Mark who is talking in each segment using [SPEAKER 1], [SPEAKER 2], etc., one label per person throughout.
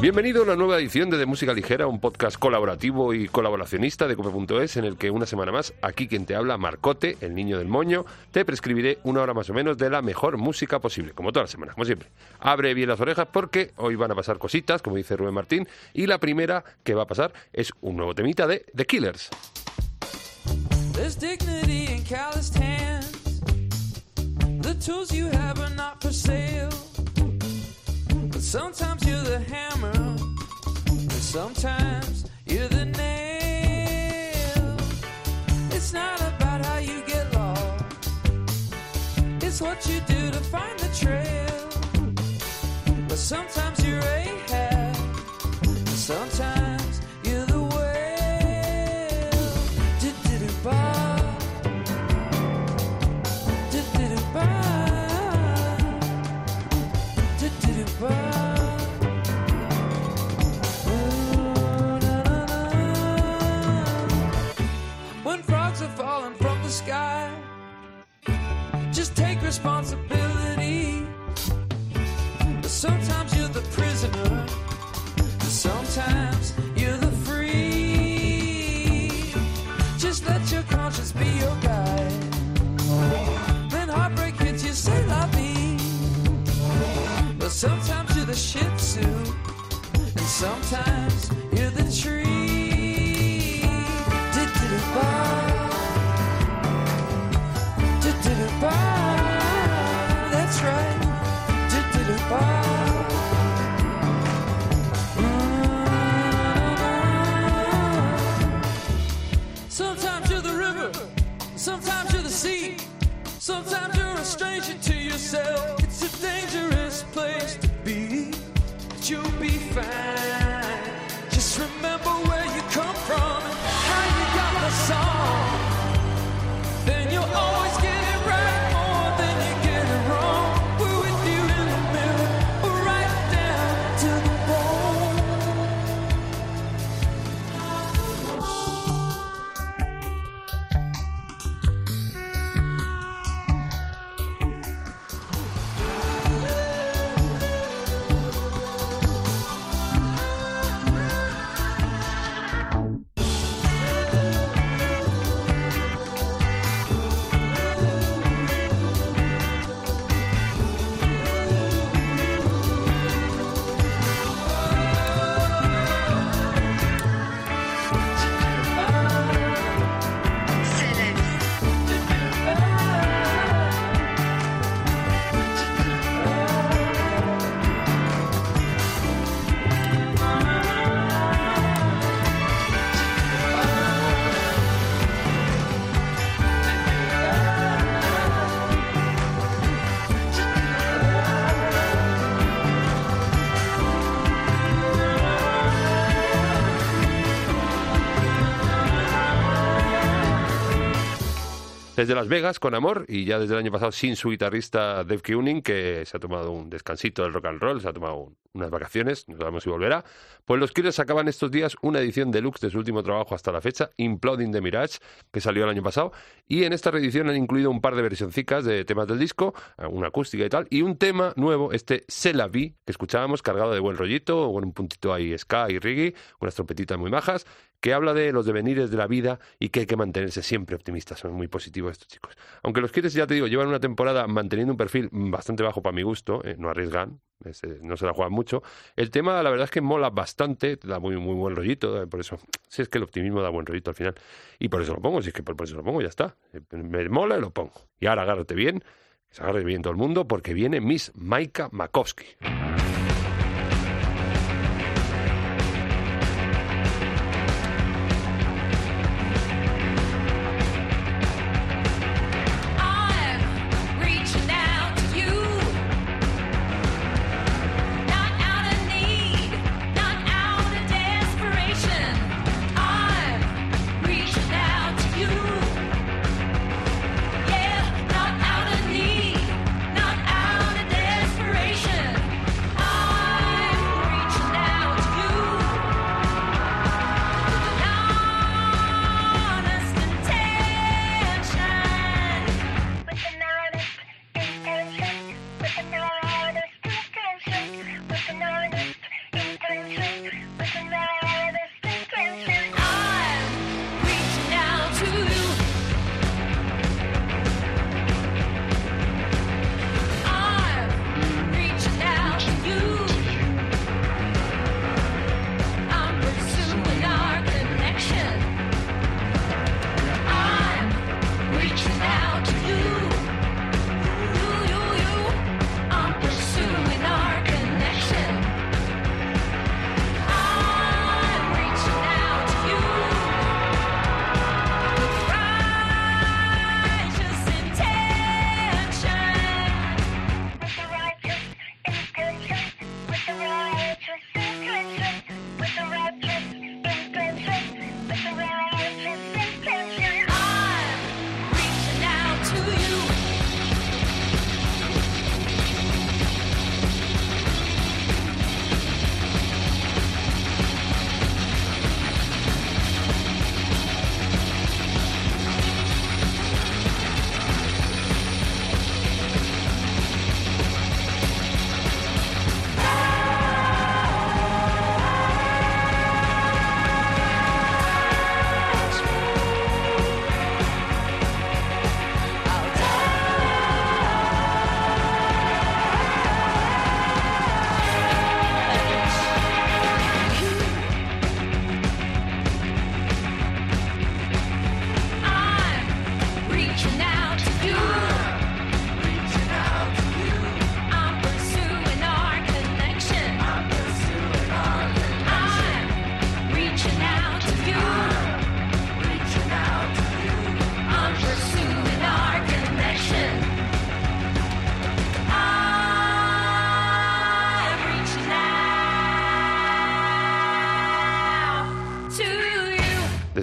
[SPEAKER 1] Bienvenido a una nueva edición de De Música Ligera, un podcast colaborativo y colaboracionista de Cope.es en el que una semana más, aquí quien te habla, Marcote, el niño del moño, te prescribiré una hora más o menos de la mejor música posible, como todas las semanas, como siempre. Abre bien las orejas porque hoy van a pasar cositas, como dice Rubén Martín, y la primera que va a pasar es un nuevo temita de The Killers.
[SPEAKER 2] But sometimes you're the hammer, and sometimes you're the nail. It's not about how you get lost, it's what you do to find the trail. But sometimes you're Ahab, and sometimes responsibility. Sometimes you're the prisoner, sometimes you're the free. Just let your conscience be your guide. Then heartbreak hits you, say la vie. But sometimes you're the shih tzu, and sometimes you're the tree. Do-do-do-ba. Do-do-do-ba. That's Sometimes you're the river, sometimes you're the sea, sometimes you're a stranger to yourself. It's a dangerous place to be, but you'll be fine. Just remember where you come from
[SPEAKER 1] Desde Las Vegas, con amor, y ya desde el año pasado sin su guitarrista Dave Keuning, que se ha tomado un descansito del rock and roll, se ha tomado un- unas vacaciones, no sabemos si volverá. Pues los Killers sacaban estos días una edición deluxe de su último trabajo hasta la fecha, Imploding the Mirage, que salió el año pasado, y en esta reedición han incluido un par de versioncicas de temas del disco, una acústica y tal, y un tema nuevo, este C'est la vie, que escuchábamos cargado de buen rollito, con un puntito ahí ska y reggae, unas trompetitas muy majas, que habla de los devenires de la vida y que hay que mantenerse siempre optimistas. Son muy positivos estos chicos. Aunque los Killers, ya te digo, llevan una temporada manteniendo un perfil bastante bajo para mi gusto, eh, no arriesgan, es, eh, no se la juegan mucho. El tema, la verdad es que mola bastante, da muy, muy buen rollito, eh, por eso, si es que el optimismo da buen rollito al final. Y por eso lo pongo, si es que por, eso lo pongo, ya está. Me mola y lo pongo. Y ahora agárrate bien, que se agarre bien todo el mundo, porque viene Miss Maika Makowski.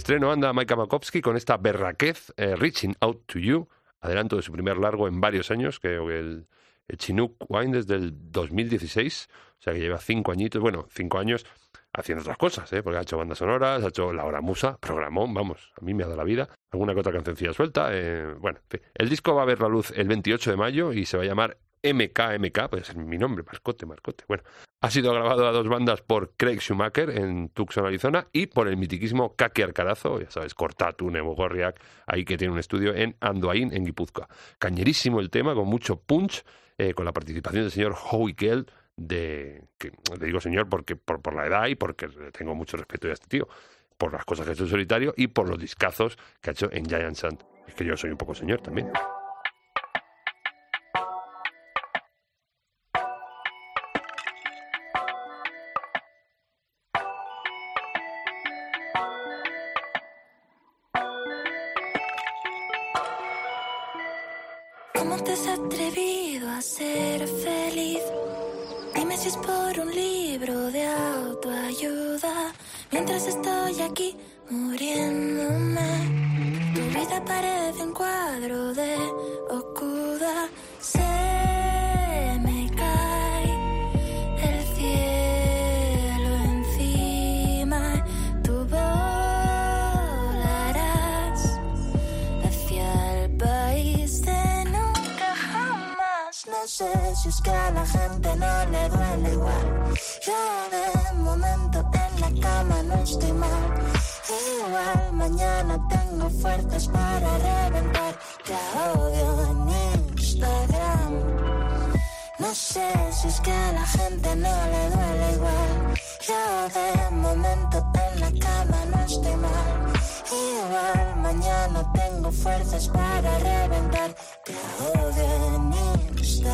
[SPEAKER 1] Estreno anda Maika Makowski con esta berraquez, eh, Reaching Out to You, adelanto de su primer largo en varios años, creo que el, Chinook Wine desde el 2016, o sea que lleva cinco añitos, bueno, cinco años haciendo otras cosas, ¿eh? porque ha hecho bandas sonoras, ha hecho La Hora Musa, programón, vamos, a mí me ha dado la vida, alguna que otra cancioncilla suelta, eh, bueno, en fin. el disco va a ver la luz el 28 de mayo y se va a llamar MKMK, puede ser mi nombre, Marcote, Marcote, bueno, ha sido grabado a dos bandas por Craig Schumacher en Tucson, Arizona, y por el mitiquísimo Kaki Arcarazo, ya sabes, Cortatu, Gorriak, ahí que tiene un estudio en Andoain, en Guipúzcoa. Cañerísimo el tema, con mucho punch, eh, con la participación del señor Howie Kell, de, que le digo señor porque por, la edad y porque tengo mucho respeto a este tío, por las cosas que ha hecho en solitario y por los discazos que ha hecho en Giant Sand. Es que yo soy un poco señor también.
[SPEAKER 3] No sé si es que a la gente no le duele igual. Yo de momento en la cama no estoy mal. Igual mañana tengo fuerzas para reventar. Te odio en Instagram. No sé si es que a la gente no le duele igual. Yo de momento en la cama no estoy mal. Igual mañana tengo fuerzas para reventar. Te odio en No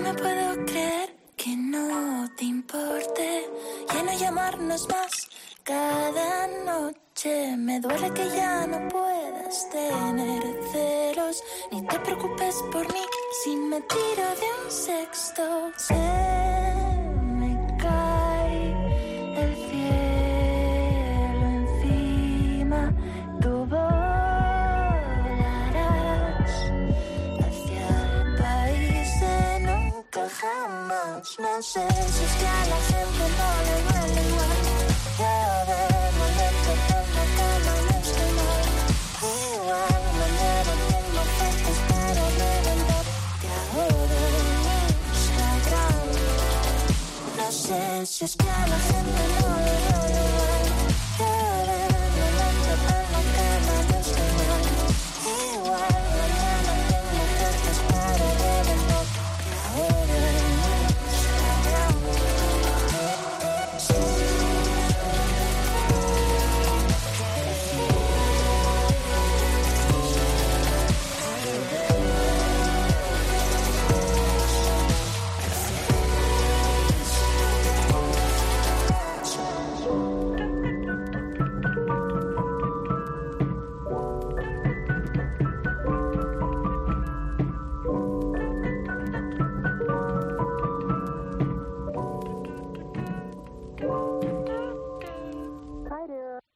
[SPEAKER 3] me puedo creer que no te importe. Ya no llamarnos más cada noche. Me duele que ya no puedas tener celos. Ni te preocupes por mí si me tiro de un sexto. Se jamás. No sé si es que a la gente no le duele igual. Yo de momento en la cama no estoy mal. Igual mañana tengo fuerzas para reventar. Te ahora en Instagram. No sé si es que a la gente no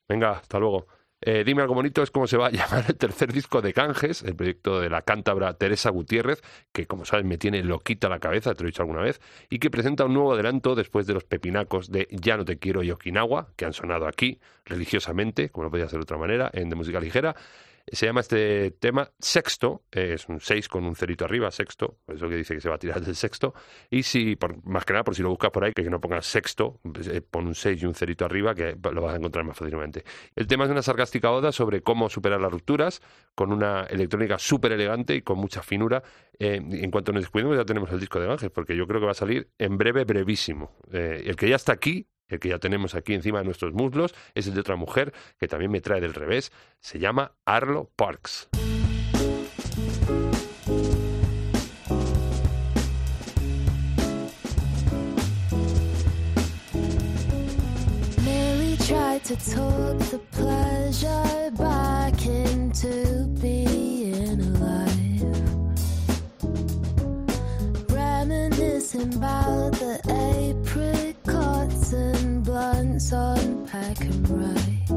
[SPEAKER 1] Venga, hasta luego. Eh, dime algo bonito, es como se va a llamar el tercer disco de Canjes, el proyecto de la cántabra Teresa Gutiérrez, que como sabes me tiene loquita la cabeza, te lo he dicho alguna vez, y que presenta un nuevo adelanto después de los pepinacos de Ya no te quiero y Okinawa, que han sonado aquí religiosamente, como no podía ser de otra manera, en De Música Ligera. Se llama este tema Sexto, es un 6 con un cerito arriba, sexto, por eso que dice que se va a tirar del sexto. Y si, por, más que nada, por si lo buscas por ahí, que no pongas sexto, pues, eh, pon un 6 y un cerito arriba, que lo vas a encontrar más fácilmente. El tema es una sarcástica oda sobre cómo superar las rupturas, con una electrónica súper elegante y con mucha finura. En cuanto nos descuidemos, ya tenemos el disco de Ángel, porque yo creo que va a salir en breve, brevísimo. Eh, el que ya está aquí, el que ya tenemos aquí encima de nuestros muslos, es el de otra mujer que también me trae del revés. Se llama Arlo Parks.
[SPEAKER 4] About the apricots and blunts on pack and ride.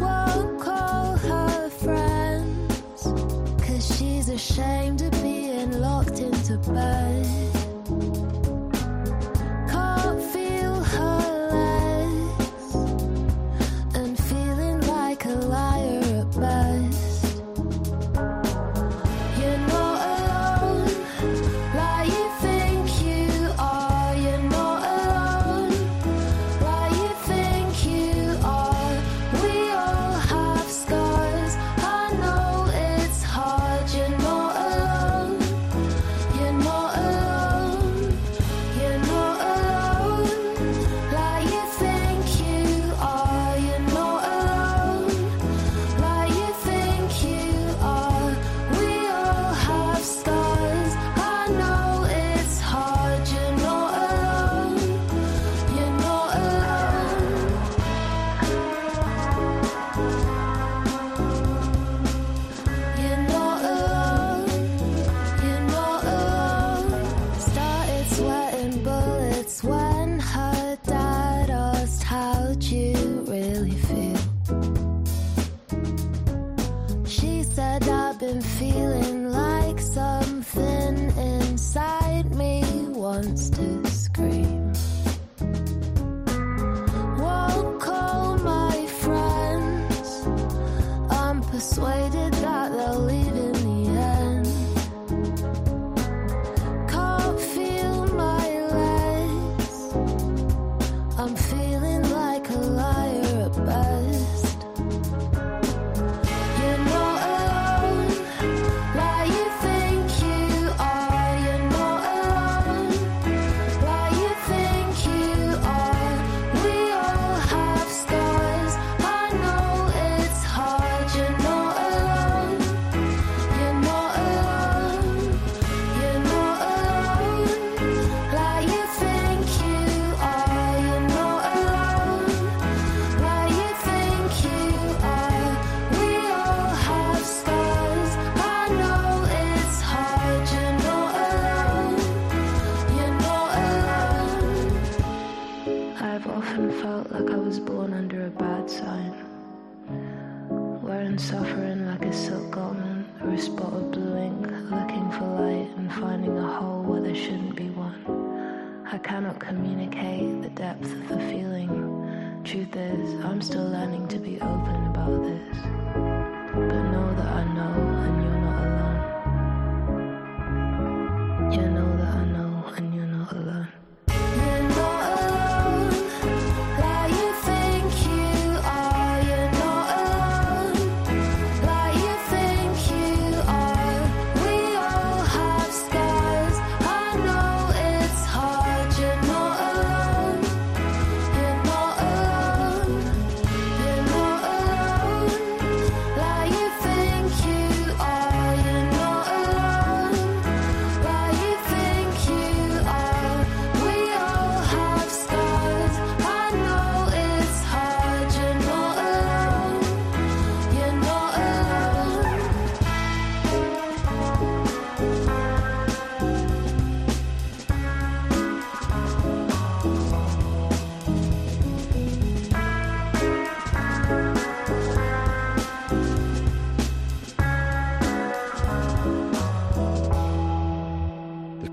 [SPEAKER 4] Won't call her friends, cause she's ashamed of being locked into bed.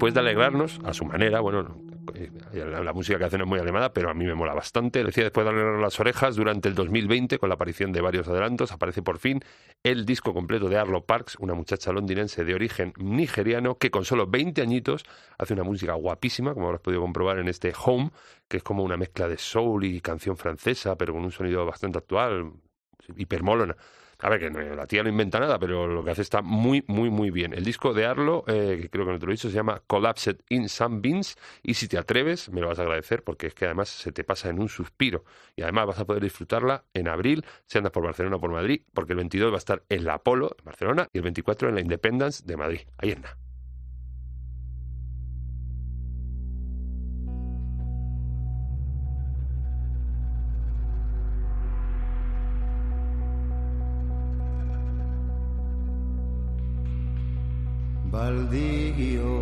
[SPEAKER 1] Después de alegrarnos, a su manera, bueno, eh, la, la música que hacen es muy animada, pero a mí me mola bastante. Decía, después de alegrarnos las orejas, durante el 2020, con la aparición de varios adelantos, aparece por fin el disco completo de Arlo Parks, una muchacha londinense de origen nigeriano que con solo 20 añitos hace una música guapísima, como habrás podido comprobar en este Home, que es como una mezcla de soul y canción francesa, pero con un sonido bastante actual, hipermolona. A ver, que no- la tía no inventa nada, pero lo que hace está muy, muy, muy bien. El disco de Arlo, eh, que creo que no te lo he dicho, se llama Collapsed in Some Beans. Y si te atreves, me lo vas a agradecer, porque es que además se te pasa en un suspiro. Y además vas a poder disfrutarla en abril, si andas por Barcelona o por Madrid, porque el 22 va a estar en la Apolo, en Barcelona, y el 24 en la Independence de Madrid. Ahí en nada.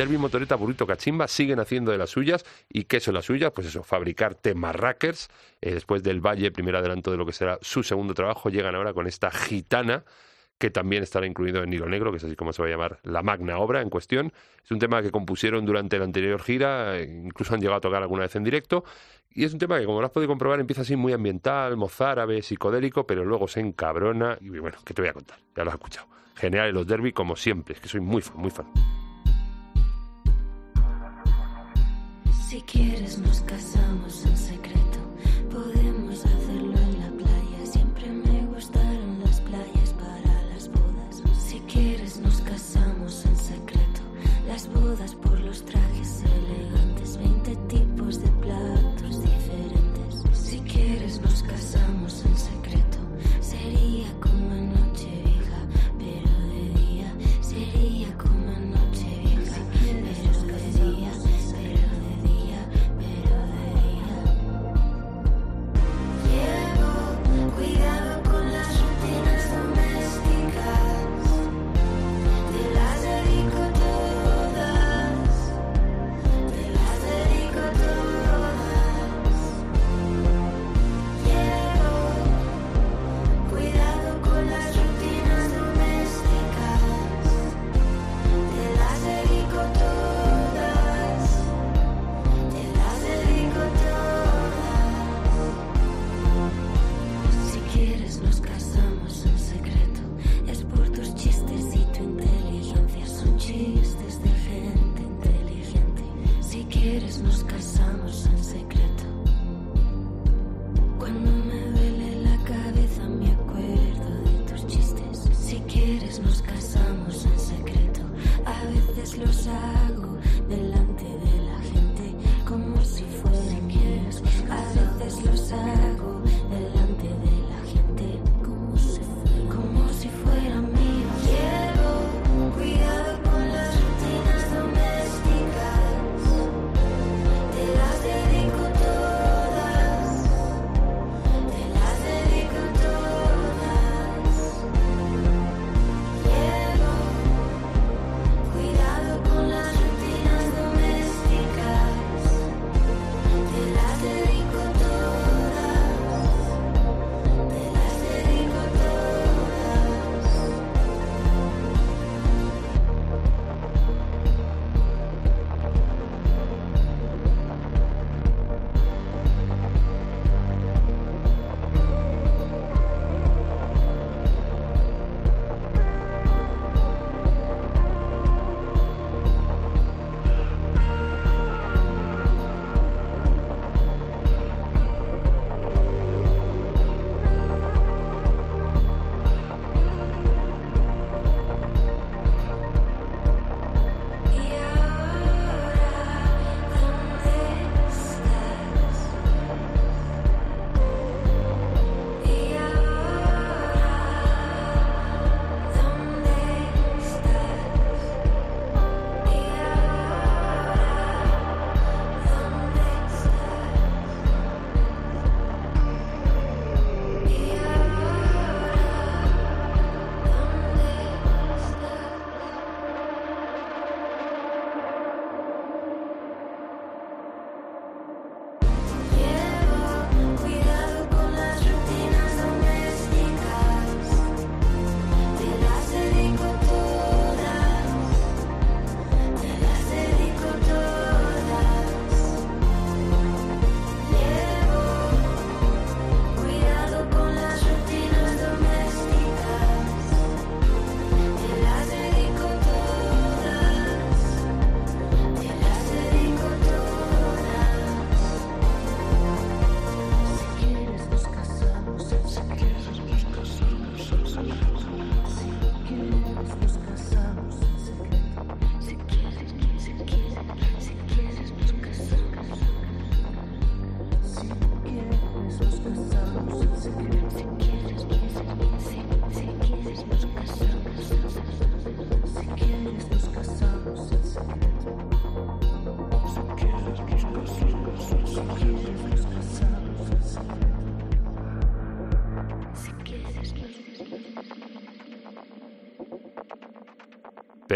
[SPEAKER 1] Derby Motoreta Burrito Cachimba siguen haciendo de las suyas. ¿Y qué son las suyas? Pues eso, fabricar temarrackers. Eh, después del Valle, primer adelanto de lo que será su segundo trabajo, llegan ahora con esta gitana que también estará incluido en Hilo Negro, que es así como se va a llamar la magna obra en cuestión. Es un tema que compusieron durante la anterior gira, eh, incluso han llegado a tocar alguna vez en directo, y es un tema que, como lo has podido comprobar, empieza así muy ambiental, mozárabe, psicodélico, pero luego se encabrona, y bueno, ¿qué te voy a contar? Ya lo has escuchado. Genial en los derby, como siempre, es que soy muy fan, muy fan.
[SPEAKER 3] Si quieres nos casamos en secreto.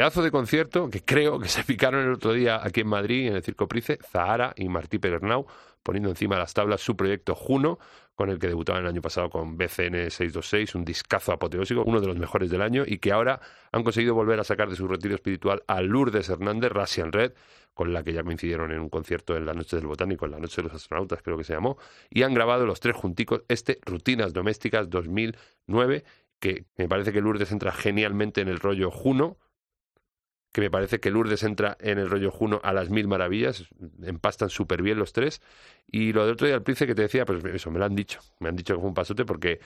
[SPEAKER 1] Pedazo de concierto que creo que se picaron el otro día aquí en Madrid, en el Circo Price, Zahara y Martí Pedernau, poniendo encima de las tablas su proyecto Juno, con el que debutaban el año pasado con BCN 626, un discazo apoteósico, uno de los mejores del año, y que ahora han conseguido volver a sacar de su retiro espiritual a Lourdes Hernández, Russian Red, con la que ya coincidieron en un concierto en la Noche del Botánico, en la Noche de los Astronautas, creo que se llamó, y han grabado los tres junticos este Rutinas Domésticas 2009, que me parece que Lourdes entra genialmente en el rollo Juno, que me parece que Lourdes entra en el rollo Juno a las mil maravillas, empastan súper bien los tres. Y lo del otro día del Príncipe que te decía, pues eso, me lo han dicho, me han dicho que fue un pasote porque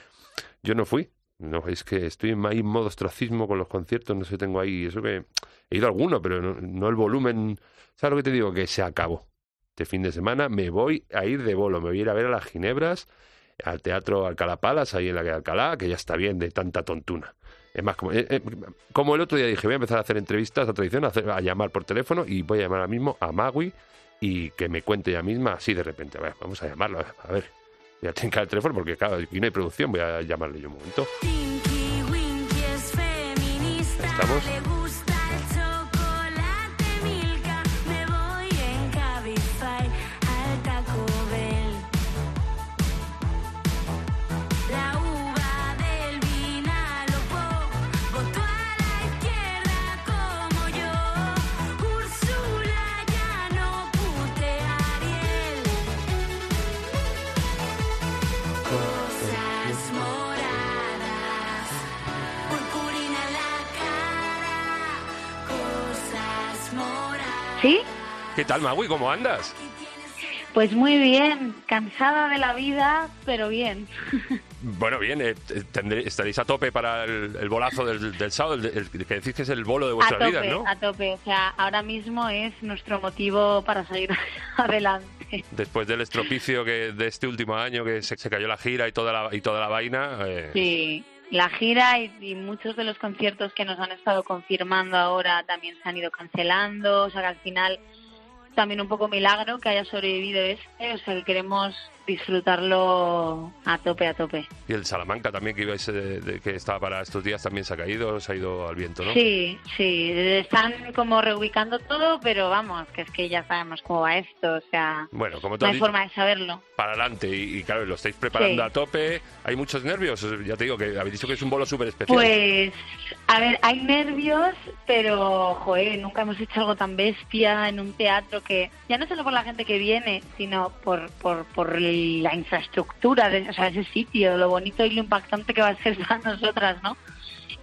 [SPEAKER 1] yo no fui. No, es que estoy en ahí en modo ostracismo con los conciertos, no sé, tengo ahí, eso que he ido a alguno, pero no, el volumen. ¿Sabes lo que te digo? Que se acabó. Este fin de semana me voy a ir de bolo, me voy a ir a ver a las Ginebras, al Teatro Alcalá Palas, ahí en la que Alcalá, que ya está bien de tanta tontuna. Es más, como, eh, eh, como el otro día dije, voy a empezar a hacer entrevistas a tradición, a, hacer- a llamar por teléfono y voy a llamar ahora mismo a Magui y que me cuente ella misma así de repente. A ver, vamos a llamarlo, a ver. Voy a tencar el teléfono porque, claro, aquí no hay producción, voy a llamarle yo un momento. ¿Estamos?
[SPEAKER 5] ¿Sí?
[SPEAKER 1] ¿Qué tal, Magui? ¿Cómo andas?
[SPEAKER 5] Pues muy bien, cansada de la vida, pero bien.
[SPEAKER 1] Bueno, bien, eh, tendré- estaréis a tope para el, el bolazo del, del sábado, el, el que decís que es el bolo de
[SPEAKER 5] A
[SPEAKER 1] vuestras
[SPEAKER 5] tope,
[SPEAKER 1] vidas, ¿no?
[SPEAKER 5] a tope. O sea, ahora mismo es nuestro motivo para seguir adelante.
[SPEAKER 1] Después del estropicio que de este último año, que se, se cayó la gira y toda la, y toda la vaina. eh,
[SPEAKER 5] Sí, la gira y, y muchos de los conciertos que nos han estado confirmando ahora también se han ido cancelando. O sea, que al final también un poco milagro que haya sobrevivido este. O sea, que queremos disfrutarlo a tope, a tope.
[SPEAKER 1] Y el Salamanca también, que, ibais, eh, de- que estaba para estos días, también se ha caído, se ha ido al viento, ¿no?
[SPEAKER 5] Sí, sí, están como reubicando todo, pero vamos, que es que ya sabemos cómo va esto, o sea,
[SPEAKER 1] Bueno, como
[SPEAKER 5] no hay
[SPEAKER 1] dicho,
[SPEAKER 5] forma de saberlo.
[SPEAKER 1] para adelante. Y, y claro, lo estáis preparando
[SPEAKER 5] Sí.
[SPEAKER 1] a tope. Hay muchos nervios. Ya te digo que habéis dicho que es un bolo súper especial.
[SPEAKER 5] Pues, a ver, hay nervios, pero, joder, nunca hemos hecho algo tan bestia en un teatro que, ya no solo por la gente que viene, sino por, por, por la infraestructura, de, o sea, ese sitio, lo bonito y lo impactante que va a ser para nosotras, ¿no?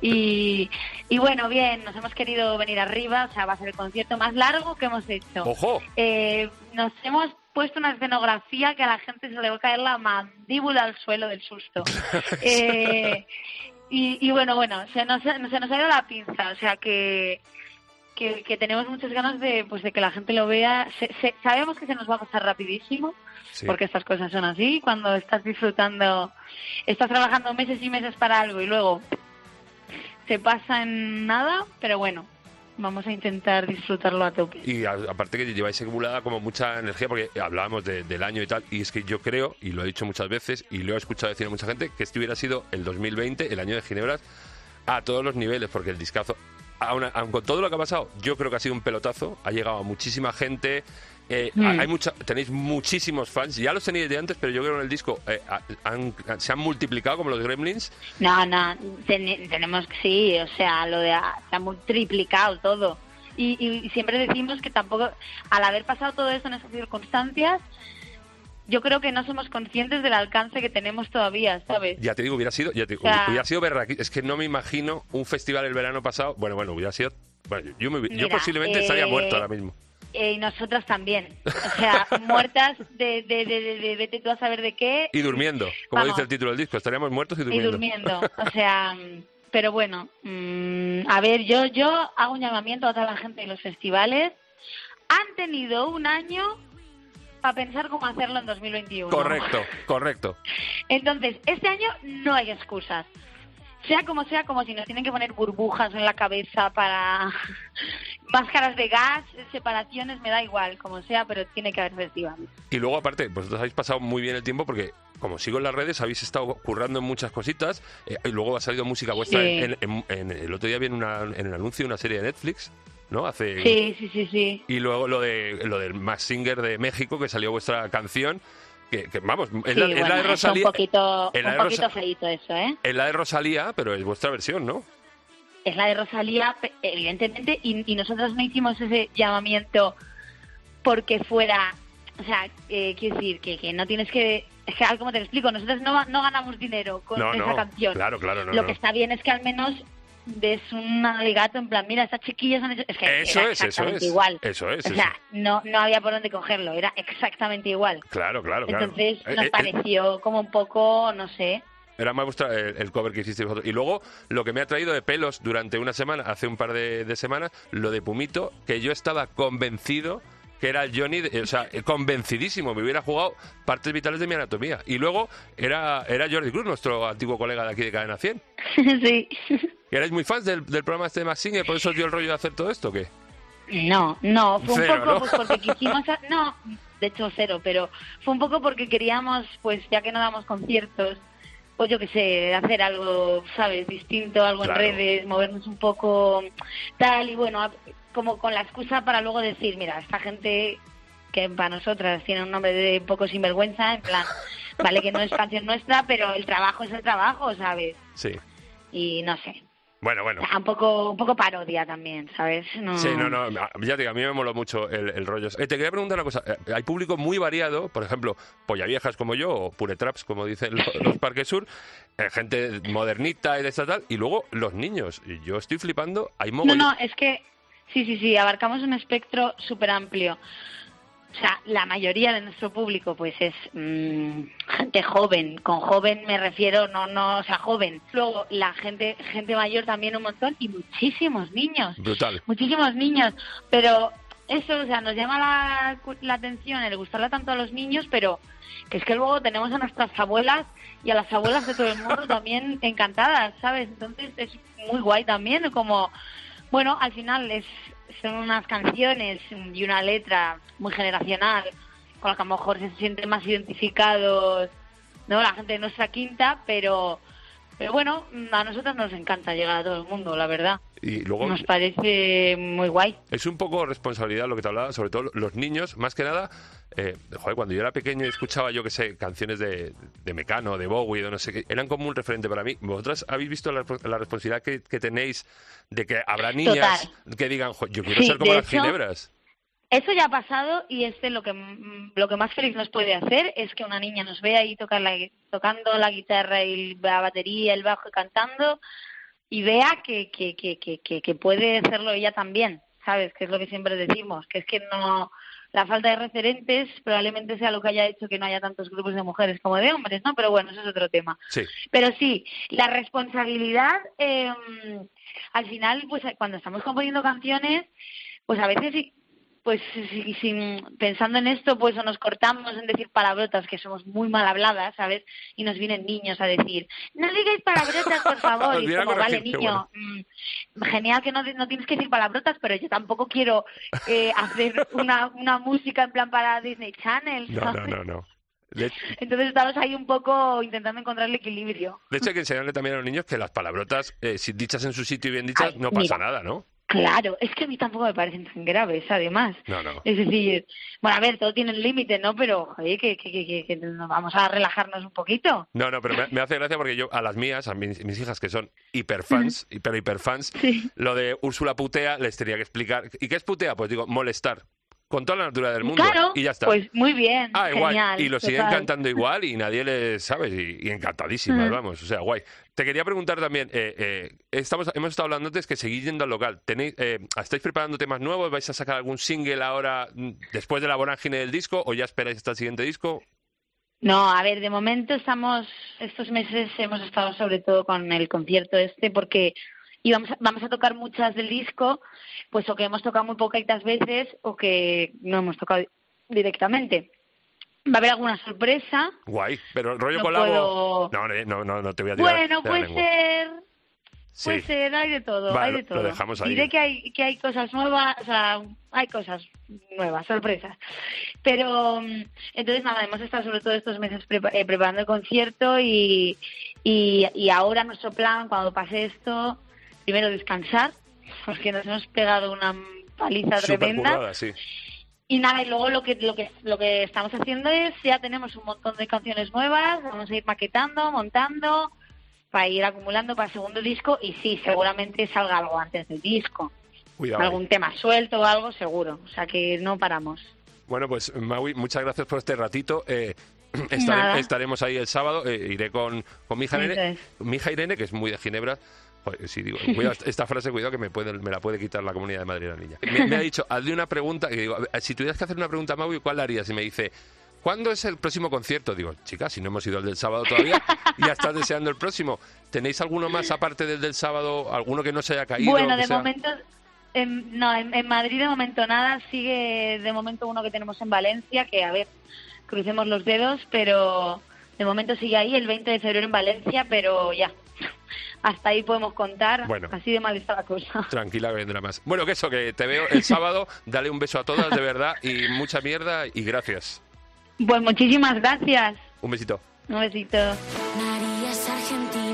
[SPEAKER 5] Y, y bueno, bien, nos hemos querido venir arriba, o sea, va a ser el concierto más largo que hemos hecho.
[SPEAKER 1] ¡Ojo!
[SPEAKER 5] Eh, nos hemos puesto una escenografía que a la gente se le va a caer la mandíbula al suelo del susto. Eh, y, y bueno, bueno, se nos, se nos ha ido la pinza, o sea que, que, que tenemos muchas ganas de, pues, de que la gente lo vea. Se- se- sabemos que se nos va a pasar rapidísimo,
[SPEAKER 1] Sí.
[SPEAKER 5] porque estas cosas son así, cuando estás disfrutando, estás trabajando meses y meses para algo y luego se pasa en nada, pero bueno, vamos a intentar disfrutarlo a tope.
[SPEAKER 1] Y a- aparte que lleváis acumulada como mucha energía, porque hablábamos de- del año y tal, y es que yo creo, y lo he dicho muchas veces, y lo he escuchado decir a mucha gente, que este hubiera sido el 2020, el año de Ginebras, a todos los niveles, porque el discazo, aun, aun con todo lo que ha pasado, yo creo que ha sido un pelotazo, ha llegado a muchísima gente, eh,
[SPEAKER 5] Mm.
[SPEAKER 1] hay mucha, tenéis muchísimos fans, ya los teníais de antes, pero yo creo que en el disco eh, ha- han- se han multiplicado como los gremlins,
[SPEAKER 5] No, no, ten- tenemos que sí, o sea, lo de se ha triplicado todo. Y, y siempre decimos que tampoco, al haber pasado todo esto en esas circunstancias, yo creo que no somos conscientes del alcance que tenemos todavía, ¿sabes?
[SPEAKER 1] Ya te digo, hubiera sido, ya te digo,
[SPEAKER 5] O sea-
[SPEAKER 1] hubiera sido berraqui- Es que no me imagino un festival el verano pasado. Bueno, bueno, hubiera sido. Bueno, yo, me hubi- yo
[SPEAKER 5] Mira,
[SPEAKER 1] posiblemente estaría
[SPEAKER 5] eh,
[SPEAKER 1] muerto ahora mismo.
[SPEAKER 5] Eh, y nosotras también. O sea, muertas de, de, de, de- de- vete tú a saber de qué
[SPEAKER 1] Y durmiendo, como
[SPEAKER 5] Vamos.
[SPEAKER 1] dice el título del disco, estaríamos muertos y
[SPEAKER 5] y
[SPEAKER 1] durmiendo.
[SPEAKER 5] durmiendo. O sea, mm, pero bueno, mm, a ver, yo, yo hago un llamamiento a toda la gente de los festivales. Han tenido un año para pensar cómo hacerlo en 2021.
[SPEAKER 1] Correcto, correcto.
[SPEAKER 5] Entonces, este año no hay excusas. Sea como sea, como si nos tienen que poner burbujas en la cabeza para máscaras de gas, separaciones, me da igual, como sea, pero tiene que haber festivales.
[SPEAKER 1] Y luego, aparte, vosotros habéis pasado muy bien el tiempo porque como sigo en las redes, habéis estado currando en muchas cositas. eh, y luego ha salido música vuestra.
[SPEAKER 5] Sí.
[SPEAKER 1] En, en- en- el otro día vi en, una- en el anuncio de una serie de Netflix, ¿no? Hace.
[SPEAKER 5] Sí, sí, sí, sí.
[SPEAKER 1] Y luego lo de lo del Max Singer de México, que salió vuestra canción. Que, que, vamos, es
[SPEAKER 5] Sí,
[SPEAKER 1] la, de
[SPEAKER 5] es
[SPEAKER 1] Rosalía.
[SPEAKER 5] un poquito,
[SPEAKER 1] es
[SPEAKER 5] un
[SPEAKER 1] de
[SPEAKER 5] poquito
[SPEAKER 1] Rosa-
[SPEAKER 5] feíto eso, ¿eh?
[SPEAKER 1] es la de Rosalía, pero es vuestra versión, ¿no?
[SPEAKER 5] Es la de Rosalía, evidentemente, y, y nosotros no hicimos ese llamamiento porque fuera, o sea, eh, quiero decir, que, que no tienes que, es que, como te lo explico, nosotros no, no ganamos dinero con
[SPEAKER 1] No,
[SPEAKER 5] esa
[SPEAKER 1] no.
[SPEAKER 5] canción.
[SPEAKER 1] Claro, claro,
[SPEAKER 5] lo que está bien es que al menos des un alegato en plan, mira, estas chiquillas han hecho... Es que
[SPEAKER 1] Eso
[SPEAKER 5] era
[SPEAKER 1] es, eso
[SPEAKER 5] exactamente
[SPEAKER 1] es.
[SPEAKER 5] igual.
[SPEAKER 1] Eso es,
[SPEAKER 5] O
[SPEAKER 1] eso.
[SPEAKER 5] sea, no, no había por dónde cogerlo, era exactamente igual.
[SPEAKER 1] Claro, claro, claro.
[SPEAKER 5] Entonces
[SPEAKER 1] Eh,
[SPEAKER 5] nos
[SPEAKER 1] eh,
[SPEAKER 5] pareció como un poco, no sé,
[SPEAKER 1] Era más vuestra, el, el cover que hicisteis vosotros. Y luego, lo que me ha traído de pelos durante una semana, hace un par de, de semanas, lo de Pumito, que yo estaba convencido que era el Johnny, de- o sea, convencidísimo, me hubiera jugado partes vitales de mi anatomía. Y luego era, era Jordi Cruz, nuestro antiguo colega de aquí de Cadena 100.
[SPEAKER 5] sí.
[SPEAKER 1] ¿Que ¿Erais muy fans del, del programa este de Max Singer? ¿Por eso os dio el rollo de hacer todo esto o qué?
[SPEAKER 5] No, no, fue un
[SPEAKER 1] Cero,
[SPEAKER 5] poco
[SPEAKER 1] ¿no?
[SPEAKER 5] pues porque quisimos, a- no, de hecho cero, pero fue un poco porque queríamos, pues ya que no damos conciertos, pues yo qué sé, hacer algo, ¿sabes? Distinto, algo
[SPEAKER 1] Claro.
[SPEAKER 5] en redes, movernos un poco, tal, y bueno, como con la excusa para luego decir, mira, esta gente que para nosotras tiene un nombre de poco sinvergüenza, en plan, vale que no es canción nuestra, pero el trabajo es el trabajo, ¿sabes?
[SPEAKER 1] Sí.
[SPEAKER 5] Y no sé,
[SPEAKER 1] Bueno, bueno.
[SPEAKER 5] un poco, un poco parodia también, ¿sabes? No...
[SPEAKER 1] Sí, no, no, ya te digo, a mí me moló mucho el, el rollo. Eh, te quería preguntar una cosa, eh, hay público muy variado, por ejemplo, polla viejas como yo, o puretraps, como dicen lo- los, Parques Sur, eh, gente modernita y de esta tal, y luego los niños. Y yo estoy flipando, hay
[SPEAKER 5] No,
[SPEAKER 1] mogollón...
[SPEAKER 5] no, es que sí, sí, sí, abarcamos un espectro súper amplio. O sea, la mayoría de nuestro público, pues es mm, gente joven. Con joven me refiero, no, no, o sea, joven. Luego, la gente, gente mayor también un montón y muchísimos niños.
[SPEAKER 1] Brutal.
[SPEAKER 5] Muchísimos niños. Pero eso, o sea, nos llama la, la atención el gustarle tanto a los niños, pero que es que luego tenemos a nuestras abuelas y a las abuelas de todo el mundo también encantadas, ¿sabes? Entonces es muy guay también, como, bueno, al final es son unas canciones y una letra muy generacional, con la que a lo mejor se sienten más identificados, ¿no? La gente de nuestra quinta, pero, pero bueno, a nosotros nos encanta llegar a todo el mundo, la verdad.
[SPEAKER 1] Y luego
[SPEAKER 5] Nos parece muy guay.
[SPEAKER 1] es un poco responsabilidad lo que te hablaba, sobre todo los niños, más que nada, eh, joder, cuando yo era pequeño y escuchaba, yo que sé, canciones de, de Mecano, de Bowie, de no sé qué, eran como un referente para mí. ¿Vosotras habéis visto la, la responsabilidad que, que tenéis de que habrá niñas que digan, "Jo, yo quiero
[SPEAKER 5] Sí,
[SPEAKER 1] ser como las
[SPEAKER 5] hecho,
[SPEAKER 1] ginebras?
[SPEAKER 5] Eso ya ha pasado y este lo que mm, lo que más feliz nos puede hacer es que una niña nos vea ahí tocar la, tocando la guitarra y la batería, el bajo y cantando y vea que, que, que, que, que, que puede hacerlo ella también, ¿sabes? Que es lo que siempre decimos, que es que no la falta de referentes probablemente sea lo que haya hecho que no haya tantos grupos de mujeres como de hombres, ¿no? Pero bueno, eso es otro tema.
[SPEAKER 1] Sí.
[SPEAKER 5] Pero sí, la responsabilidad, eh, al final, pues cuando estamos componiendo canciones, pues a veces pues si- sin- pensando en esto, pues o nos cortamos en decir palabrotas que somos muy mal habladas, ¿sabes? Y nos vienen niños a decir, no digáis palabrotas, por favor. Y como, vale, niño, mm, genial que no, no tienes que decir palabrotas, pero yo tampoco quiero eh, hacer una, una música en plan para Disney Channel.
[SPEAKER 1] No, no, no, no.
[SPEAKER 5] Entonces estamos ahí un poco intentando encontrar el equilibrio.
[SPEAKER 1] de hecho, hay que enseñarle también a los niños que las palabrotas, eh, si dichas en su sitio y bien dichas,
[SPEAKER 5] Ay,
[SPEAKER 1] no pasa
[SPEAKER 5] mira.
[SPEAKER 1] nada, ¿no?
[SPEAKER 5] Claro, es que a mí tampoco me parecen tan graves, además.
[SPEAKER 1] No, no.
[SPEAKER 5] Es decir, bueno, a ver, todo tiene un límite, ¿no? Pero, joder, que, que, que, que- que nos vamos a relajarnos un poquito.
[SPEAKER 1] No, no, pero me, me hace gracia porque yo a las mías, a mis, mis hijas que son hiperfans, pero hiperfans,
[SPEAKER 5] Sí.
[SPEAKER 1] lo de Úrsula putea les tenía que explicar. ¿Y qué es putea? Pues digo, molestar. Con toda la naturaleza del mundo.
[SPEAKER 5] Claro,
[SPEAKER 1] y ya está.
[SPEAKER 5] pues muy bien,
[SPEAKER 1] Ah, igual.
[SPEAKER 5] genial.
[SPEAKER 1] y lo siguen cantando igual y nadie les sabe. Y, y encantadísimas,
[SPEAKER 5] Ujú.
[SPEAKER 1] vamos. O sea, guay. Te quería preguntar también, eh, eh, estamos, hemos estado hablando antes que seguís yendo al local. ¿Tenéis, eh, ¿Estáis preparando temas nuevos? ¿Vais a sacar algún single ahora mm, después de la vorágine del disco o ya esperáis hasta el siguiente disco?
[SPEAKER 5] No, a ver, de momento estamos, estos meses hemos estado sobre todo con el concierto este porque íbamos a- vamos a tocar muchas del disco, pues o que hemos tocado muy poquitas veces o que no hemos tocado directamente. Va a haber alguna sorpresa.
[SPEAKER 1] Guay. Pero el rollo
[SPEAKER 5] No
[SPEAKER 1] colabo...
[SPEAKER 5] puedo-
[SPEAKER 1] No, no, no, no te voy a tirar.
[SPEAKER 5] Bueno, puede ser,
[SPEAKER 1] Sí.
[SPEAKER 5] Puede ser, hay de todo,
[SPEAKER 1] Vale,
[SPEAKER 5] hay de
[SPEAKER 1] lo
[SPEAKER 5] todo.
[SPEAKER 1] dejamos ahí.
[SPEAKER 5] Diré que hay, que hay cosas nuevas, o sea, hay cosas nuevas, sorpresas. Pero, entonces nada, hemos estado sobre todo estos meses eh, preparando el concierto y, y, y ahora nuestro plan, cuando pase esto, primero descansar, porque nos hemos pegado una paliza tremenda.
[SPEAKER 1] currada, sí.
[SPEAKER 5] Y nada, y luego lo que, lo que lo que estamos haciendo es, ya tenemos un montón de canciones nuevas, vamos a ir maquetando, montando, para ir acumulando para el segundo disco y sí, seguramente salga algo antes del disco.
[SPEAKER 1] Cuidado.
[SPEAKER 5] Algún tema suelto o algo seguro, o sea que no paramos.
[SPEAKER 1] Bueno, pues Maui, muchas gracias por este ratito. Eh, estare- estaremos ahí el sábado. eh, iré con, con mi hija Irene, mi hija Irene, que es muy de Ginebra. Sí, digo, cuidado, esta frase, cuidado que me, puede, me la puede quitar la Comunidad de Madrid la niña. Me, me ha dicho, hazle una pregunta. Y digo, si tuvieras que hacer una pregunta a Maui, ¿cuál la harías? Y me dice, ¿cuándo es el próximo concierto? Digo, chica, si no hemos ido al del sábado todavía, ya estás deseando el próximo. ¿Tenéis alguno más aparte del del sábado? ¿Alguno que no se haya caído?
[SPEAKER 5] bueno,
[SPEAKER 1] que
[SPEAKER 5] de
[SPEAKER 1] sea?
[SPEAKER 5] momento, en, no, en, en Madrid de momento nada, sigue de momento uno que tenemos en Valencia, que a ver, crucemos los dedos, pero de momento sigue ahí el 20 de febrero en Valencia, pero ya, hasta ahí podemos contar,
[SPEAKER 1] Bueno.
[SPEAKER 5] así de mal está la cosa.
[SPEAKER 1] Tranquila, que vendrá más. Bueno, que eso, que te veo el sábado. Dale un beso a todas, de verdad, y mucha mierda, y gracias.
[SPEAKER 5] Pues muchísimas gracias.
[SPEAKER 1] Un besito.
[SPEAKER 5] Un besito.
[SPEAKER 6] María es argentina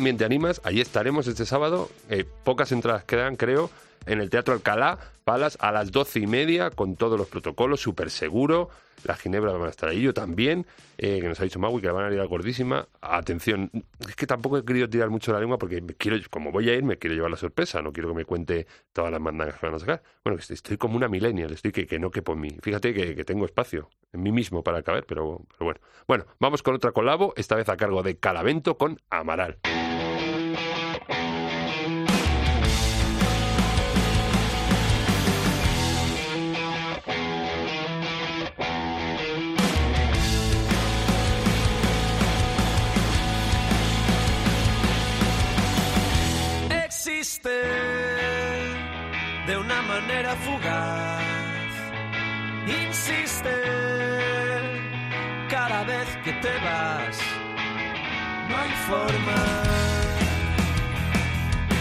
[SPEAKER 1] también te animas, allí estaremos este sábado. Eh, pocas entradas quedan, creo, en el Teatro Alcalá, Palas, a las doce y media, con todos los protocolos, súper seguro. La Ginebra van a estar ahí, yo también, eh, que nos ha dicho Maui que van a liar gordísima. Atención, es que tampoco he querido tirar mucho la lengua porque me quiero, como voy a ir, me quiero llevar la sorpresa, no quiero que me cuente todas las mandangas que van a sacar. Bueno, estoy, estoy como una millennial, estoy que, que no quepo en mí. Fíjate que, que tengo espacio en mí mismo para caber, pero, pero bueno. Bueno, vamos con otra colabo, esta vez a cargo de Calavento con Amaral.
[SPEAKER 7] Insiste cada vez que te vas. No hay forma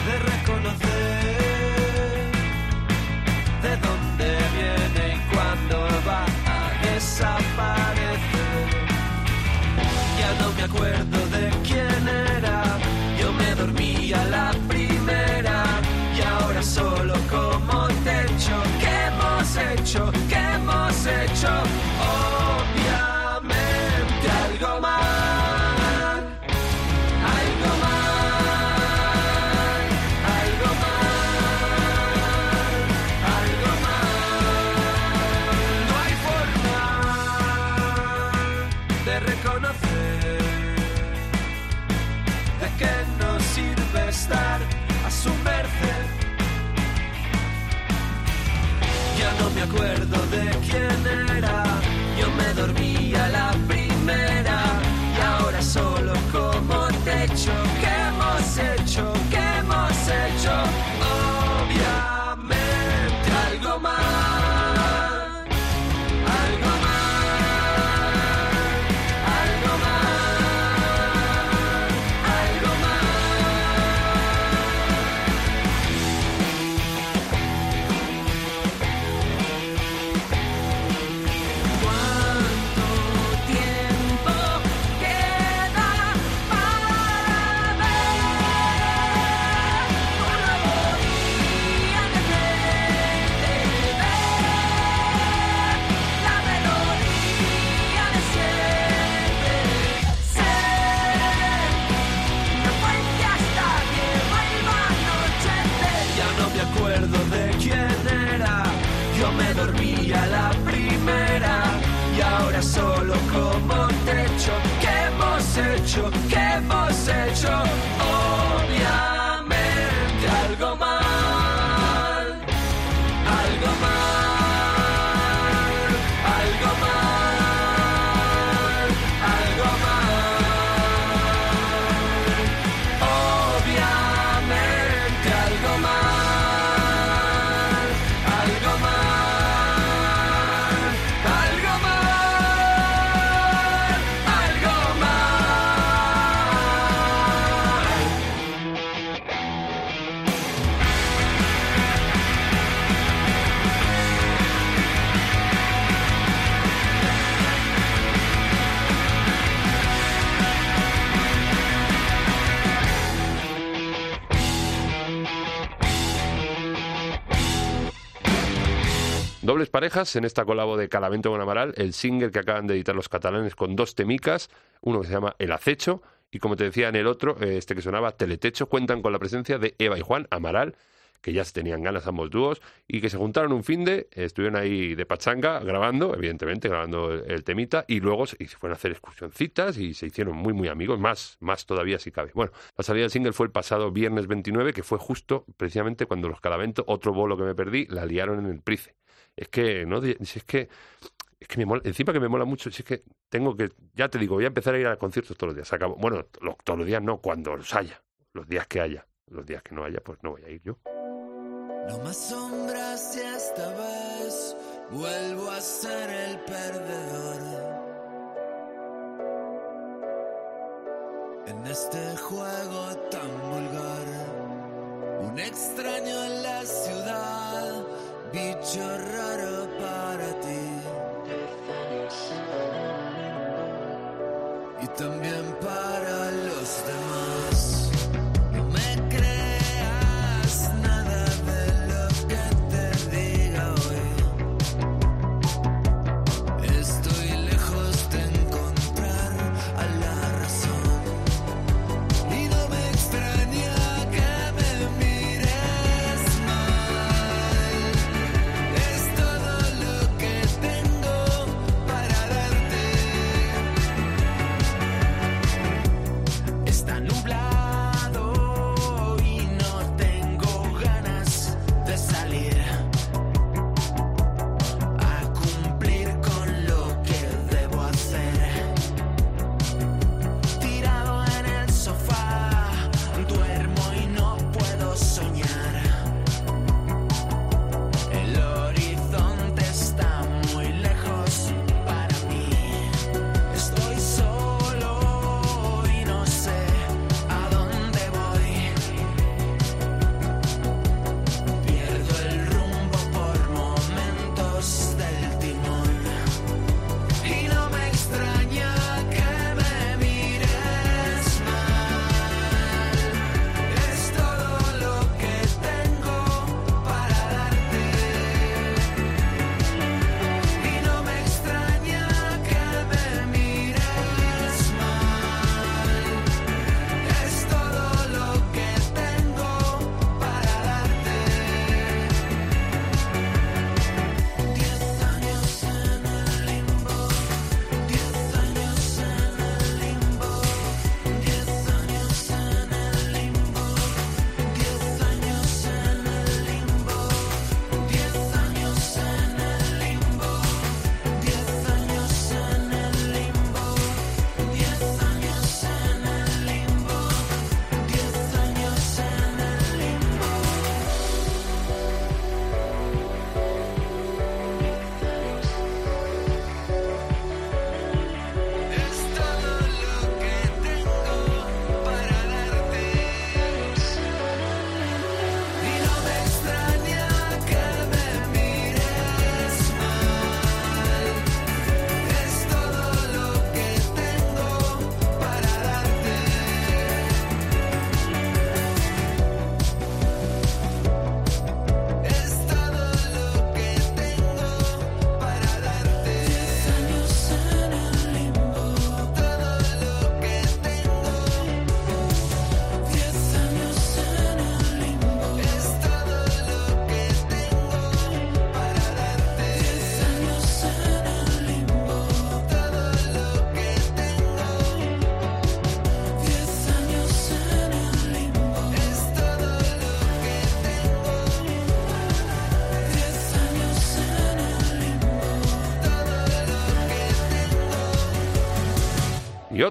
[SPEAKER 7] de reconocer de dónde viene y cuándo va a desaparecer. Ya no me acuerdo quién era, yo me dormí a la primera y ahora solo como techo. ¿Qué hemos hecho? ¿Qué hemos hecho?
[SPEAKER 1] Parejas en esta colabo de Calamento con Amaral, el single que acaban de editar los catalanes con dos temicas, uno que se llama El Acecho y como te decía en el otro, eh, este que sonaba Teletecho, cuentan con la presencia de Eva y Juan Amaral, que ya se tenían ganas ambos dúos y que se juntaron un fin de, estuvieron ahí de pachanga grabando, evidentemente grabando el, temita y luego se, y se fueron a hacer excursioncitas y se hicieron muy muy amigos, más, más todavía si cabe. Bueno, la salida del single fue el pasado viernes 29, que fue justo precisamente cuando los Calavento, otro bolo que me perdí, la liaron en el Price. Es que, no, si es que es que me mola, encima que me mola mucho, si es que tengo que, ya te digo, voy a empezar a ir a conciertos todos los días. Bueno, lo- todos los días no, cuando los haya, los días que haya. Los días que no haya, pues no voy a ir yo.
[SPEAKER 7] No más sombras y esta vez vuelvo a ser el perdedor. En este juego tan vulgar, un extraño en la ciudad, bicho raro para ti. Y también para los demás.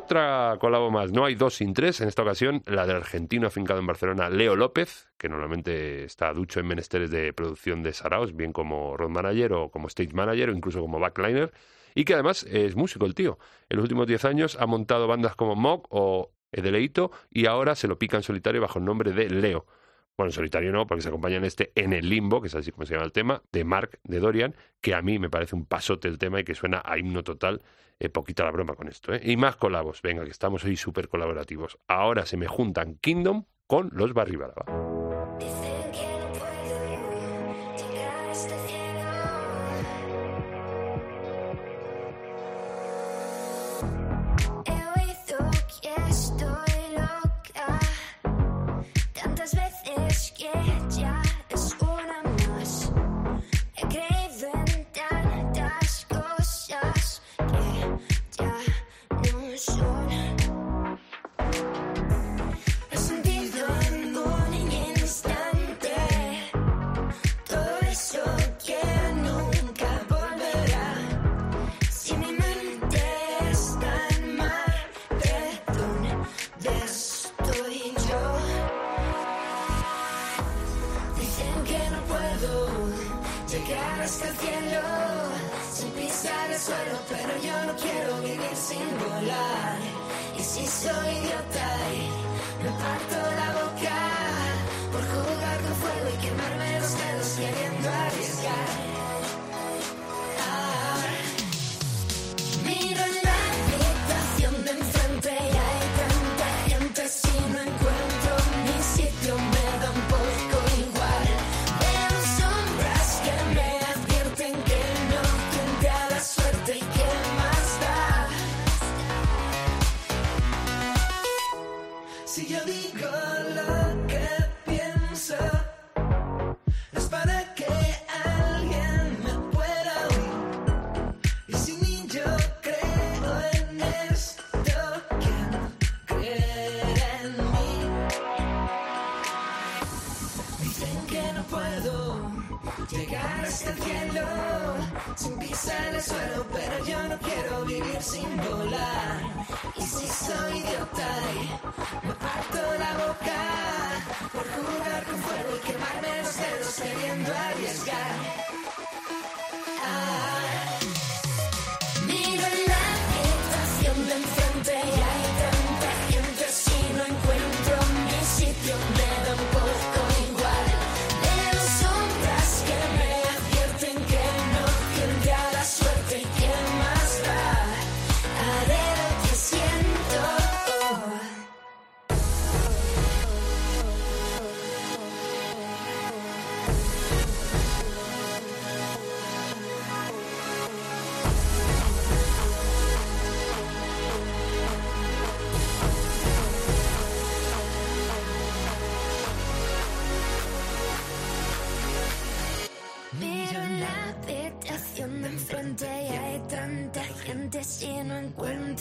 [SPEAKER 1] Otra colabo más, no hay dos sin tres, en esta ocasión la del argentino afincado en Barcelona, Leo López, que normalmente está ducho en menesteres de producción de Saraos, bien como road manager o como stage manager o incluso como backliner, y que además es músico el tío. En los últimos 10 años ha montado bandas como Mock o Edeleito y ahora se lo pica en solitario bajo el nombre de Leo. Bueno, en solitario no, porque se acompaña en este En el Limbo, que es así como se llama el tema, de Mark de Dorian, que a mí me parece un pasote el tema y que suena a himno total. Eh, poquita la broma con esto, ¿eh? Y más colabos, venga, que estamos hoy súper colaborativos. Ahora se me juntan Kingdom con los Barribalaba.
[SPEAKER 4] Llegar hasta el cielo
[SPEAKER 8] sin pisar el suelo, pero yo no quiero vivir sin volar. Y si soy idiota y me parto la boca por jugar con fuego y quemarme los dedos queriendo arriesgar.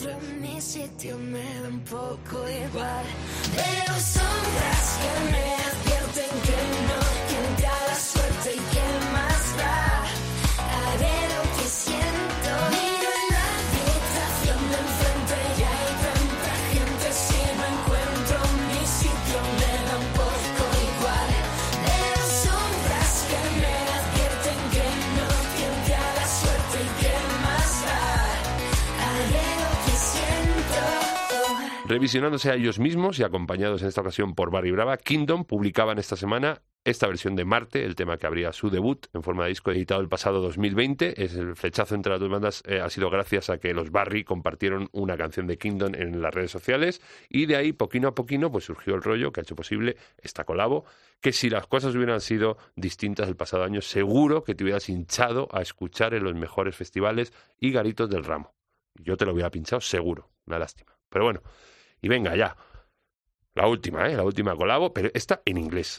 [SPEAKER 8] entre
[SPEAKER 1] Revisionándose a ellos mismos y acompañados en esta ocasión por Barry Brava, Kingdom publicaban esta semana esta versión de Marte, el tema que abría su debut en forma de disco editado el pasado 2020. Es el flechazo entre las dos bandas eh, ha sido gracias a que los Barry compartieron una canción de Kingdom en las redes sociales y de ahí, poquito a poquito, pues surgió el rollo que ha hecho posible esta colabo, que si las cosas hubieran sido distintas el pasado año, seguro que te hubieras hinchado a escuchar en los mejores festivales y garitos del ramo. Yo te lo hubiera pinchado seguro, una lástima. Pero bueno, y venga ya. La última, ¿eh? La última colabo, pero esta en inglés.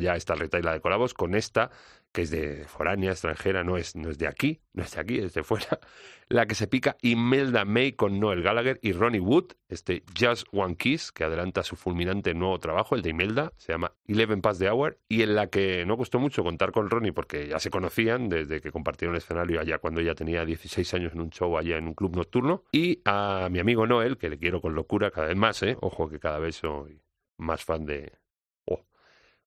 [SPEAKER 1] Ya esta retaila de colabos con esta, que es de foránea, extranjera, no es, no es de aquí, no es de aquí, es de fuera, la que se pica Imelda May con Noel Gallagher y Ronnie Wood, este Just One Kiss, que adelanta su fulminante nuevo trabajo, el de Imelda, se llama Eleven Past the Hour, y en la que no costó mucho contar con Ronnie porque ya se conocían desde que compartieron escenario allá cuando ella tenía 16 años en un show allá en un club nocturno, y a mi amigo Noel, que le quiero con locura cada vez más, ¿eh? ojo que cada vez soy más fan de...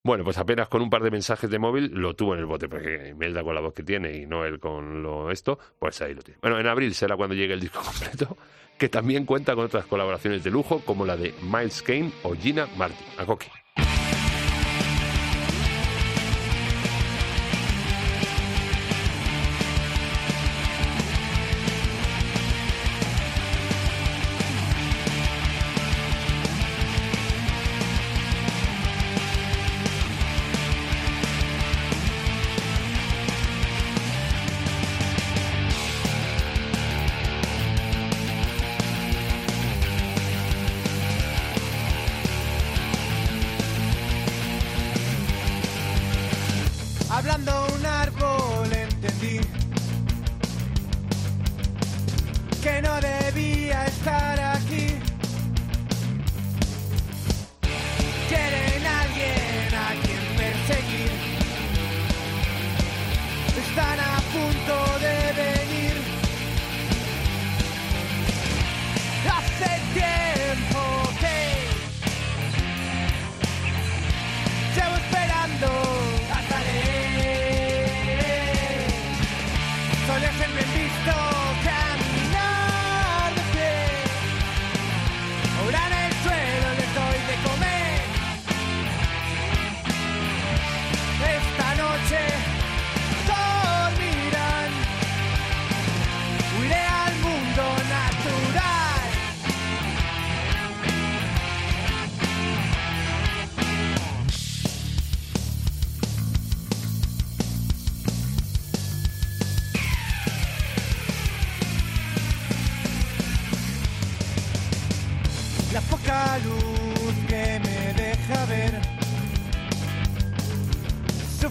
[SPEAKER 1] Bueno, pues apenas con un par de mensajes de móvil lo tuvo en el bote, porque Imelda con la voz que tiene y Noel con lo esto, pues ahí lo tiene. Bueno, en abril será cuando llegue el disco completo, que también cuenta con otras colaboraciones de lujo, como la de Miles Kane o Gina Martin. A.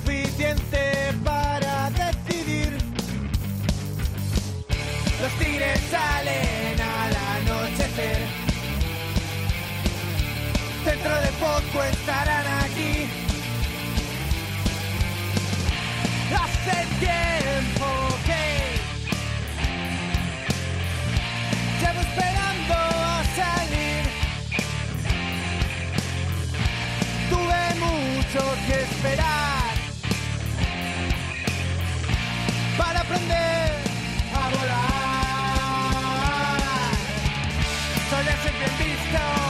[SPEAKER 9] suficiente para decidir. Los tigres salen al anochecer. Dentro de poco estarán aquí. Hace tiempo que Llevo esperando a salir. Tuve mucho que esperar aprender a volar. Solía ser bien visto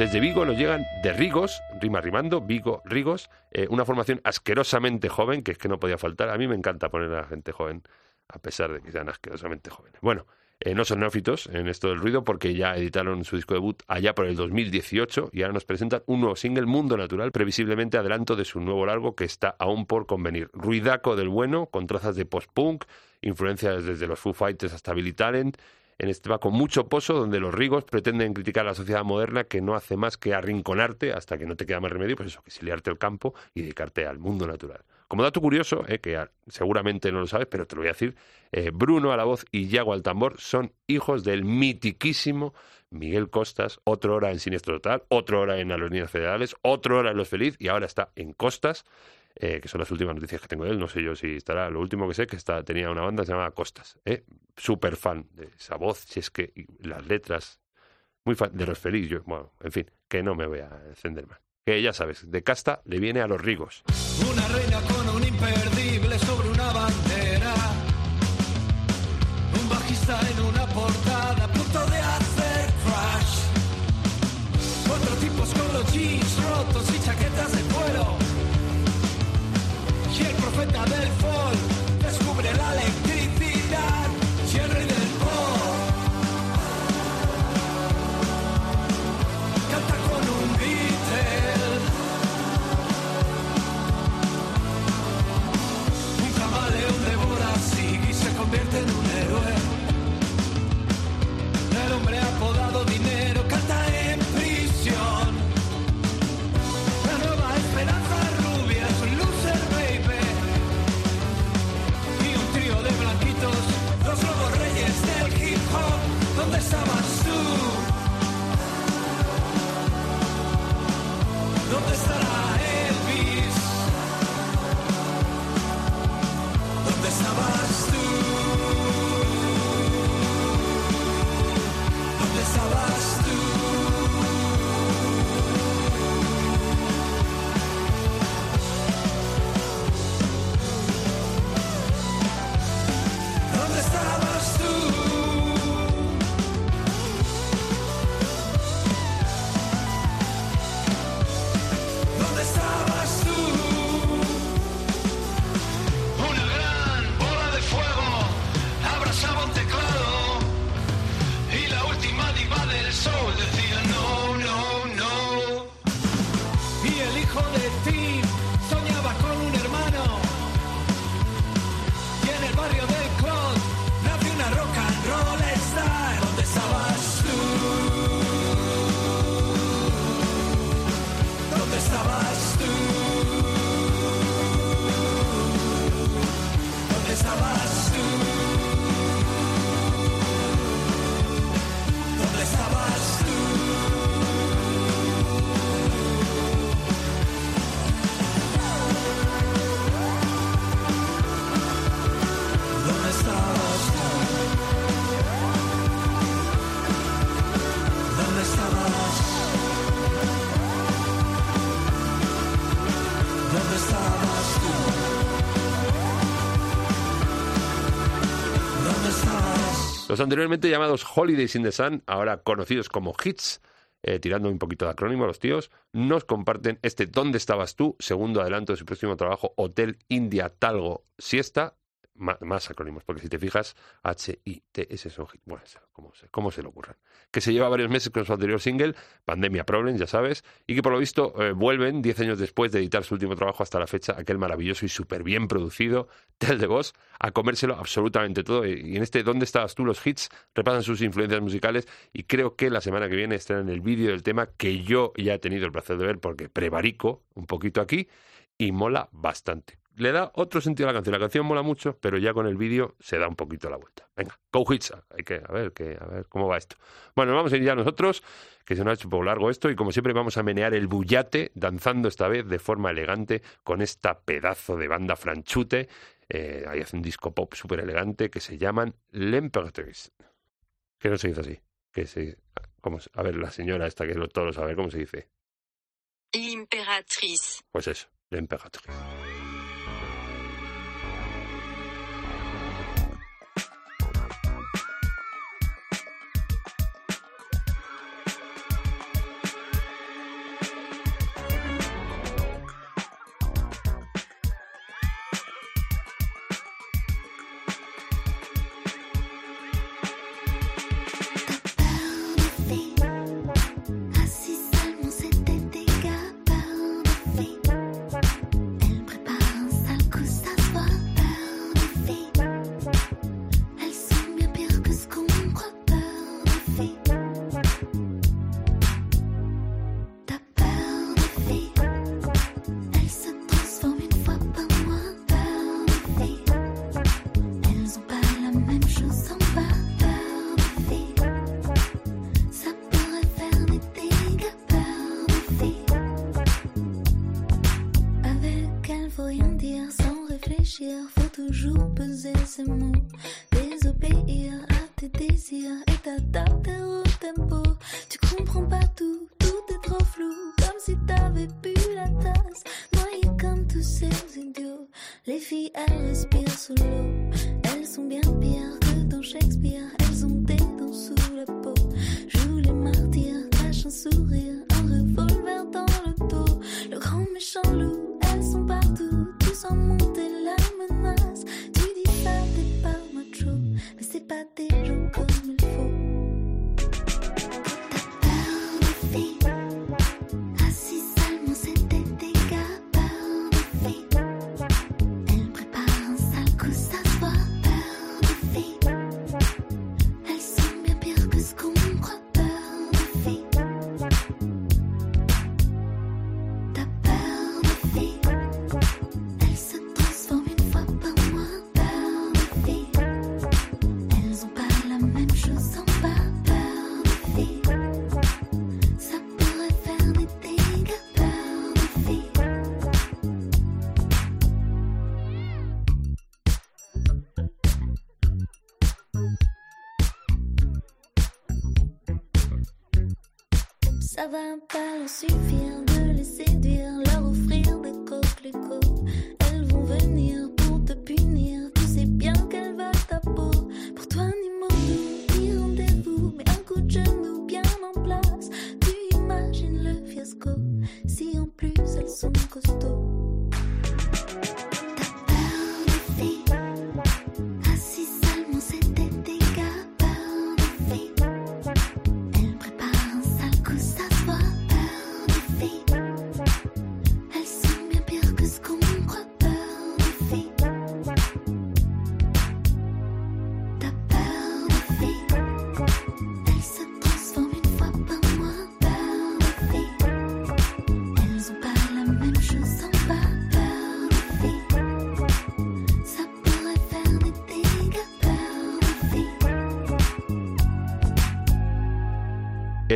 [SPEAKER 1] Desde Vigo nos llegan de Rigos, rima rimando, Vigo, Rigos, eh, una formación asquerosamente joven, que es que no podía faltar. A mí me encanta poner a la gente joven, a pesar de que sean asquerosamente jóvenes. Bueno, eh, no son neófitos en esto del ruido porque ya editaron su disco debut allá por el 2018 y ahora nos presentan un nuevo single, Mundo Natural, previsiblemente adelanto de su nuevo largo que está aún por convenir. Ruidaco del bueno, con trazas de post-punk, influencias desde los Foo Fighters hasta Billy Talent, en este va con mucho pozo, donde los rigos pretenden criticar a la sociedad moderna que no hace más que arrinconarte hasta que no te queda más remedio, pues eso, que exiliarte el campo y dedicarte al mundo natural. Como dato curioso, eh, que seguramente no lo sabes, pero te lo voy a decir, eh, Bruno a la voz y Yago al tambor son hijos del mitiquísimo Miguel Costas, otro hora en Siniestro Total, otro hora en A los Niños Federales, otro hora en Los Feliz y ahora está en Costas, eh, que son las últimas noticias que tengo de él. No sé yo si estará. Lo último que sé que está, tenía una banda que se Costas. ¿eh? Súper fan de esa voz, si es que las letras, muy fan de los feliz. Yo, bueno, en fin, que no me voy a encender más. Que ya sabes, de casta le viene a los rigos.
[SPEAKER 7] Una reina con un imperdible sobre
[SPEAKER 1] Anteriormente llamados Holidays in the Sun, ahora conocidos como Hits, eh, tirando un poquito de acrónimo a los tíos, nos comparten este ¿Dónde estabas tú? Segundo adelanto de su próximo trabajo, Hotel India Talgo Siesta. Más acrónimos, porque si te fijas, H-I-T-S son hits. Bueno, ¿cómo se, cómo se le ocurran? Que se lleva varios meses con su anterior single, Pandemia Problems, ya sabes, y que por lo visto eh, vuelven 10 años después de editar su último trabajo hasta la fecha, aquel maravilloso y súper bien producido, Tell the Boss, a comérselo absolutamente todo. Y en este ¿Dónde estabas tú? Los hits repasan sus influencias musicales y creo que la semana que viene estrenan el vídeo del tema que yo ya he tenido el placer de ver porque prevarico un poquito aquí y mola bastante. Le da otro sentido a la canción. La canción mola mucho, pero ya con el vídeo se da un poquito la vuelta. Venga, go hits. Hay que, a ver, que, a ver cómo va esto. Bueno, vamos a ir ya nosotros, que se nos ha hecho un poco largo esto, y como siempre vamos a menear el bullate, danzando esta vez de forma elegante con esta pedazo de banda franchute. Eh, ahí hace un disco pop súper elegante que se llaman L'Emperatrice. Que no se dice así. Que se, ¿cómo a ver, la señora esta que lo- todos lo saben, ¿cómo se dice?
[SPEAKER 10] L'impératrice.
[SPEAKER 1] Pues eso, L'Emperatrice.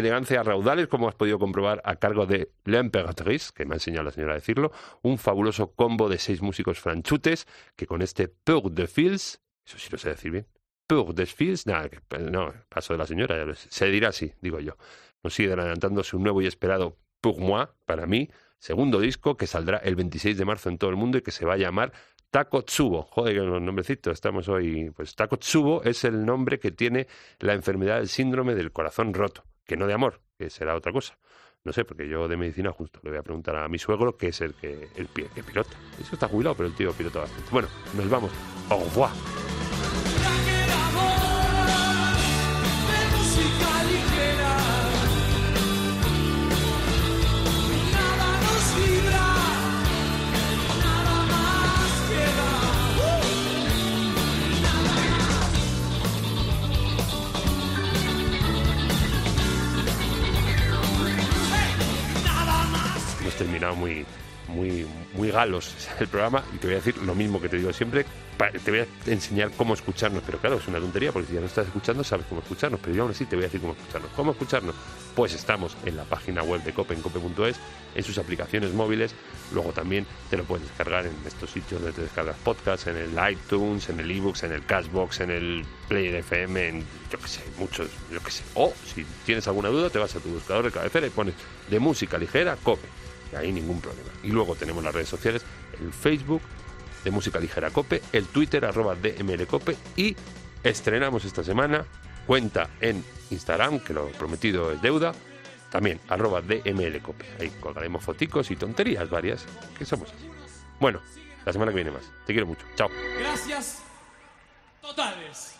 [SPEAKER 1] Elegancia raudales, como has podido comprobar, a cargo de L'Emperatrice, que me ha enseñado la señora a decirlo, un fabuloso combo de seis músicos franchutes que con este Peur de Fils, eso sí lo sé decir bien, Peur de Fils, nada, que- no, paso de la señora, se dirá así, digo yo. Nos sigue adelantándose un nuevo y esperado Pour moi, para mí, segundo disco que saldrá el 26 de marzo en todo el mundo y que se va a llamar Takotsubo. Joder, que los nombrecitos, estamos hoy. Pues Takotsubo es el nombre que tiene la enfermedad del síndrome del corazón roto, que no de amor, que será otra cosa. No sé, porque yo de medicina justo le voy a preguntar a mi suegro, que es el que el que pilota. Eso está jubilado, pero el tío pilota bastante. Bueno, nos vamos. Au revoir. Galos el programa y te voy a decir lo mismo que te digo siempre. Te voy a enseñar cómo escucharnos, pero claro, es una tontería porque si ya no estás escuchando sabes cómo escucharnos, pero yo aún así te voy a decir cómo escucharnos. ¿Cómo escucharnos? Pues estamos en la página web de Cope, en cope.es, en sus aplicaciones móviles, luego también te lo puedes descargar en estos sitios donde te descargas podcasts, en el iTunes, en el ebooks, en el Cashbox, en el Player FM, en yo que sé, muchos, yo que sé. O si tienes alguna duda, te vas a tu buscador de cabecera y pones de música ligera, Cope ahí ningún problema. Y luego tenemos las redes sociales, el Facebook de Música Ligera Cope, el Twitter arroba DMLCope y estrenamos esta semana cuenta en Instagram, que lo prometido es deuda, también arroba DMLCope. Ahí colgaremos foticos y tonterías varias, que somos así. Bueno, la semana que viene más. Te quiero mucho. Chao.
[SPEAKER 2] Gracias. Totales.